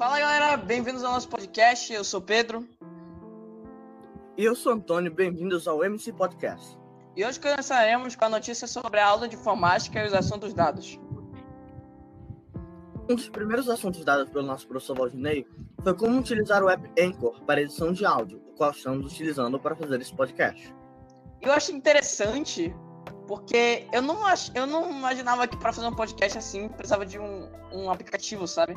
Fala galera, bem-vindos ao nosso podcast. Eu sou Pedro. E eu sou Antônio, bem-vindos ao MC Podcast. E hoje começaremos com a notícia sobre a aula de informática e os assuntos dados. Um dos primeiros assuntos dados pelo nosso professor Valdinei foi como utilizar o app Anchor para edição de áudio, o qual estamos utilizando para fazer esse podcast. Eu acho interessante porque eu não, ach, eu não imaginava que para fazer um podcast assim precisava de um, um aplicativo, sabe?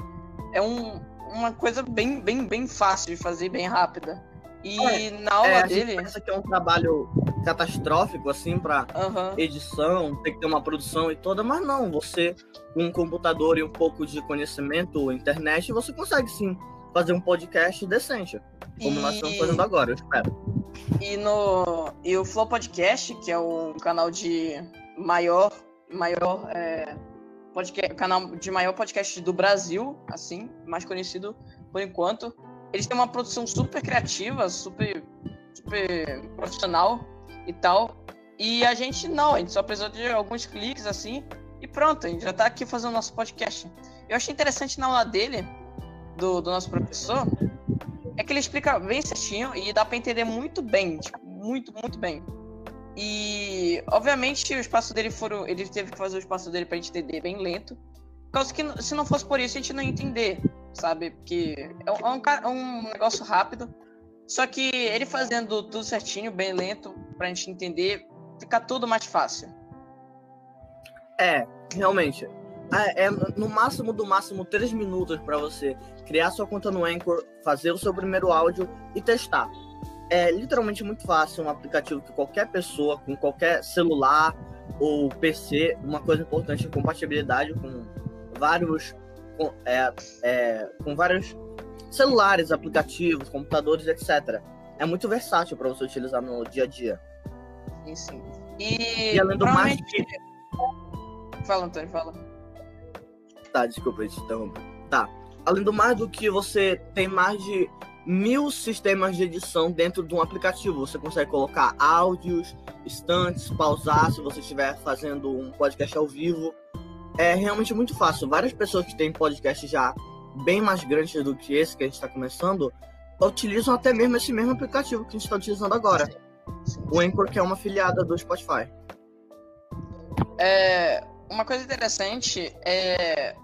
É um, uma coisa bem, bem, bem fácil de fazer, bem rápida. E é, na aula é, dele. Pensa que é um trabalho catastrófico, assim, para uhum. edição, tem que ter uma produção e toda, mas não, você, com um computador e um pouco de conhecimento, internet, você consegue sim fazer um podcast decente. Como e... nós estamos fazendo agora, eu espero. E no e o Flow Podcast, que é o canal de maior maior é, podcast, canal de maior podcast do Brasil, assim, mais conhecido por enquanto. Eles têm uma produção super criativa, super super profissional e tal. E a gente não, a gente só precisou de alguns cliques assim e pronto, a gente já tá aqui fazendo nosso podcast. Eu achei interessante na aula dele, do, do nosso professor, é que ele explica bem certinho e dá para entender muito bem, tipo, muito, muito bem. E, obviamente, o espaço dele foram. Ele teve que fazer o espaço dele pra gente entender bem lento. Por que se não fosse por isso, a gente não ia entender, sabe? Porque é um, é um negócio rápido. Só que ele fazendo tudo certinho, bem lento, pra gente entender, fica tudo mais fácil. É, realmente. É, é no máximo do máximo três minutos para você criar sua conta no Anchor, fazer o seu primeiro áudio e testar. É literalmente muito fácil, um aplicativo que qualquer pessoa, com qualquer celular ou PC, uma coisa importante é compatibilidade com vários com, é, é, com vários celulares, aplicativos, computadores, etc. É muito versátil para você utilizar no dia a dia. Sim, sim. E, e além do mais. Fala, Antônio, fala. Tá, desculpa, te interromper. Tá. Além do mais do que você tem mais de mil sistemas de edição dentro de um aplicativo. Você consegue colocar áudios, instantes, pausar se você estiver fazendo um podcast ao vivo. É realmente muito fácil. Várias pessoas que têm podcast já bem mais grandes do que esse que a gente está começando utilizam até mesmo esse mesmo aplicativo que a gente está utilizando agora. O Anchor, que é uma filiada do Spotify. É, uma coisa interessante é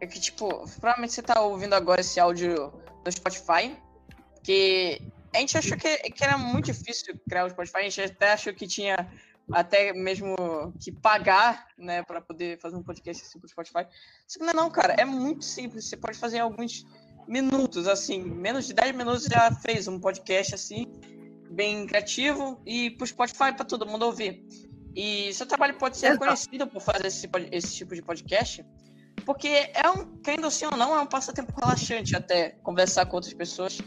é que, tipo, provavelmente você tá ouvindo agora esse áudio do Spotify, que a gente achou que, que era muito difícil criar o Spotify, a gente até achou que tinha até mesmo que pagar, né, para poder fazer um podcast assim pro Spotify. Só não é não, cara, é muito simples, você pode fazer em alguns minutos, assim, menos de 10 minutos já fez um podcast assim, bem criativo e pro Spotify para todo mundo ouvir. E seu trabalho pode ser reconhecido por fazer esse, esse tipo de podcast, porque é um, querendo assim ou não, é um passatempo relaxante até conversar com outras pessoas.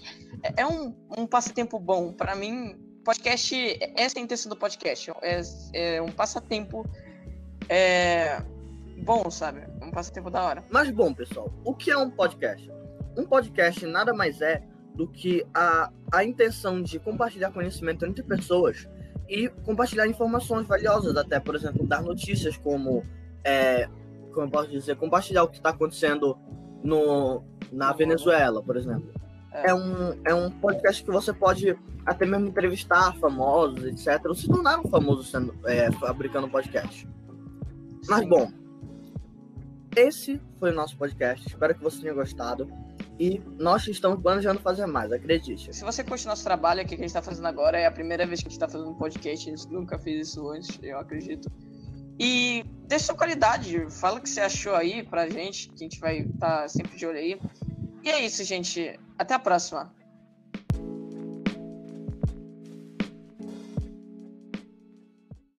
É, é um, um passatempo bom. Para mim, podcast, essa é a intenção do podcast. É, é um passatempo é, bom, sabe? Um passatempo da hora. Mas bom, pessoal, o que é um podcast? Um podcast nada mais é do que a, a intenção de compartilhar conhecimento entre pessoas e compartilhar informações valiosas, até, por exemplo, dar notícias como é, como eu posso dizer, compartilhar o que está acontecendo no, na Venezuela, por exemplo. É. é. um, é um podcast que você pode até mesmo entrevistar famosos, etc. Ou se tornaram famosos sendo, é, fabricando podcast. Mas, bom, esse foi o nosso podcast. Espero que você tenha gostado. E nós estamos planejando fazer mais, acredite. Se você curte nosso trabalho aqui que a gente está fazendo agora, é a primeira vez que a gente está fazendo um podcast. A gente nunca fez isso antes, eu acredito. E deixa sua qualidade, fala o que você achou aí pra gente, que a gente vai estar tá sempre de olho aí. E é isso, gente. Até a próxima.